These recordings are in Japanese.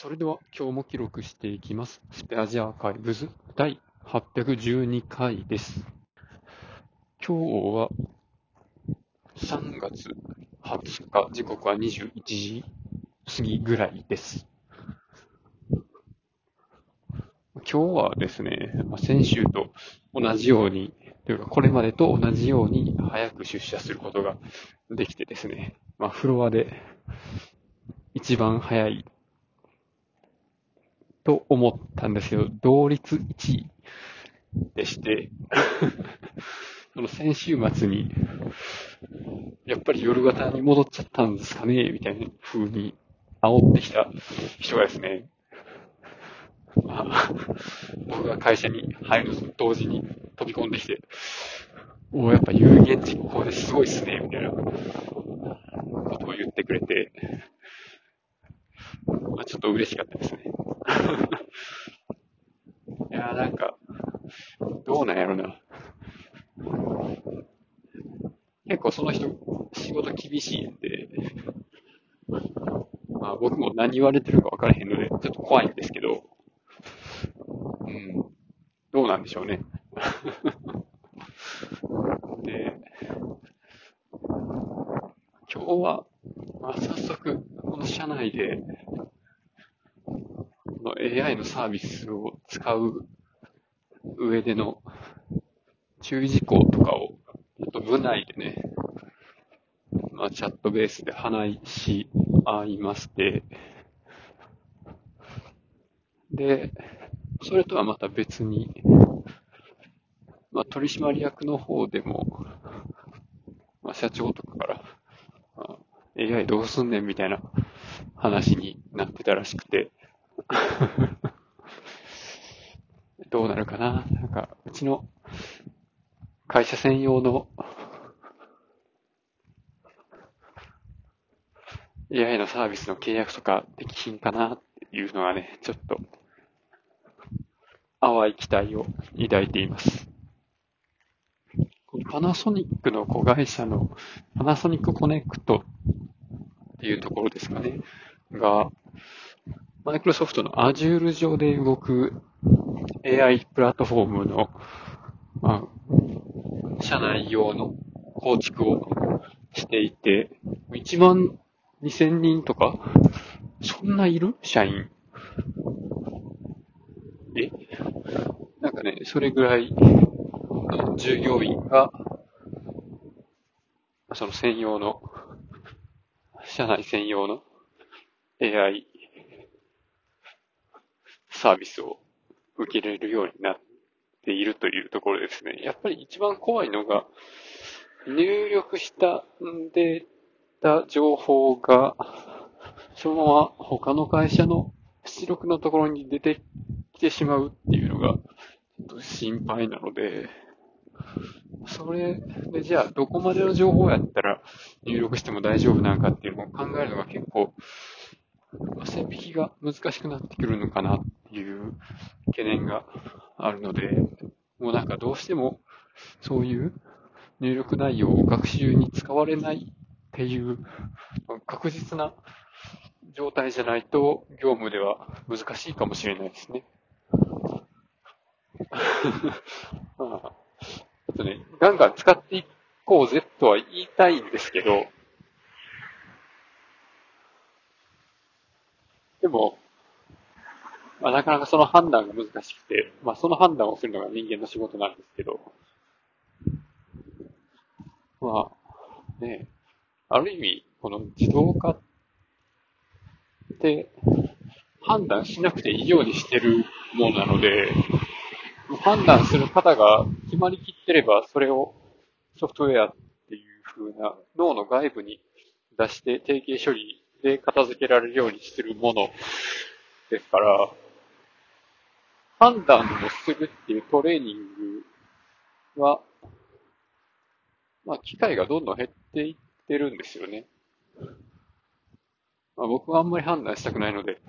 それでは今日も記録していきます。スペアジアアーカイブズ第812回です。今日は3月20日、時刻は21時過ぎぐらいです。今日はですね、先週と同じように、というかこれまでと同じように早く出社することができてですね、まあ、フロアで一番早いと思ったんですけど、同率1位。でして、その先週末に、やっぱり夜型に戻っちゃったんですかねみたいな風に煽ってきた人がですね、まあ、僕が会社に入るのと同時に飛び込んできて、おお、やっぱ有言実行ですごいっすね、みたいなことを言ってくれて、まあ、ちょっと嬉しかったですね。いやーなんか、どうなんやろな。結構その人、仕事厳しいんで、まあ僕も何言われてるか分からへんので、ちょっと怖いんですけど、うん、どうなんでしょうね。で、今日は、まあ、早速、この社内で、AI のサービスを使う上での注意事項とかを、ちょっと部内でね、まあ、チャットベースで話し合いまして、で、それとはまた別に、まあ、取締役の方でも、まあ、社長とかから、AI どうすんねんみたいな話になってたらしくて、どうなるかな？なんか、うちの会社専用の。AI のサービスの契約とかできひんかなっていうのはね、ちょっと淡い期待を抱いています。パナソニックの子会社のパナソニックコネクトっていうところですかね、が、マイクロソフトの Azure 上で動く AI プラットフォームの、まあ、社内用の構築をしていて、1万2000人とか、そんないる？社員。えなんかね、それぐらいの従業員が、その専用の、社内専用の AI サービスを受け入れるようになっているというところですね。やっぱり一番怖いのが、入力したデータ情報が、そのまま他の会社の出力のところに出てきてしまうっていうのが、心配なので、それでじゃあどこまでの情報やったら入力しても大丈夫なのかっていうのを考えるのが結構、線引きが難しくなってくるのかなっていう懸念があるので、もうなんかどうしてもそういう入力内容を学習に使われないっていう確実な状態じゃないと業務では難しいかもしれないですね。まあ、ちょっとね、ガンガン使っていこうぜとは言いたいんですけど、でも、まあ、なかなかその判断が難しくて、まあその判断をするのが人間の仕事なんですけど、まあ、ね、ある意味、この自動化って判断しなくていいようにしてるものなので、判断する方が決まりきってれば、それをソフトウェアっていう風な脳の外部に出して定型処理で片付けられるようにしてるものですから、判断をするっていうトレーニングは、まあ、機会がどんどん減っていってるんですよね。まあ、僕はあんまり判断したくないので、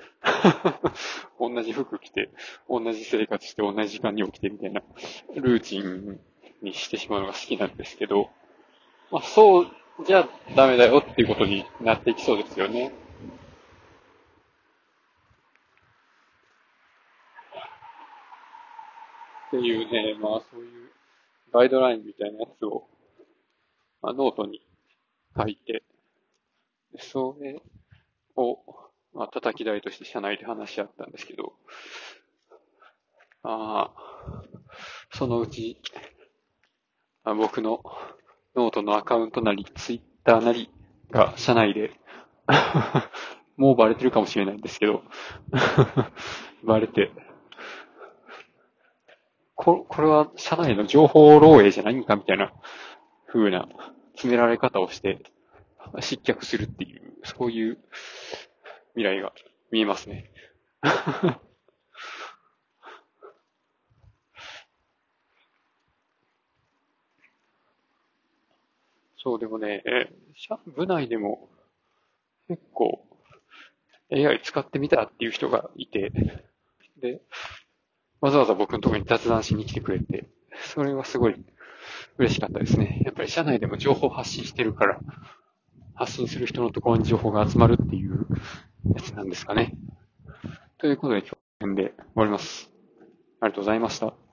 同じ服着て、同じ生活して、同じ時間に起きてみたいなルーチンにしてしまうのが好きなんですけど、まあ、そうじゃあダメだよっていうことになっていきそうですよね。っていうね、まあそういうガイドラインみたいなやつを、まあノートに書いて、それを、まあ叩き台として社内で話し合ったんですけど、ああ、そのうち、あ僕のノートのアカウントなり、ツイッターなりが社内で。もうバレてるかもしれないんですけど。バレて、こ、これは社内の情報漏洩じゃないんかみたいな風な詰められ方をして失脚するっていう、そういう未来が見えますね。そう、でもね、え、部内でも結構 AI 使ってみたっていう人がいて、で、わざわざ僕のところに雑談しに来てくれて、それはすごい嬉しかったですね。やっぱり社内でも情報発信してるから、発信する人のところに情報が集まるっていうやつなんですかね。ということで今日で終わります。ありがとうございました。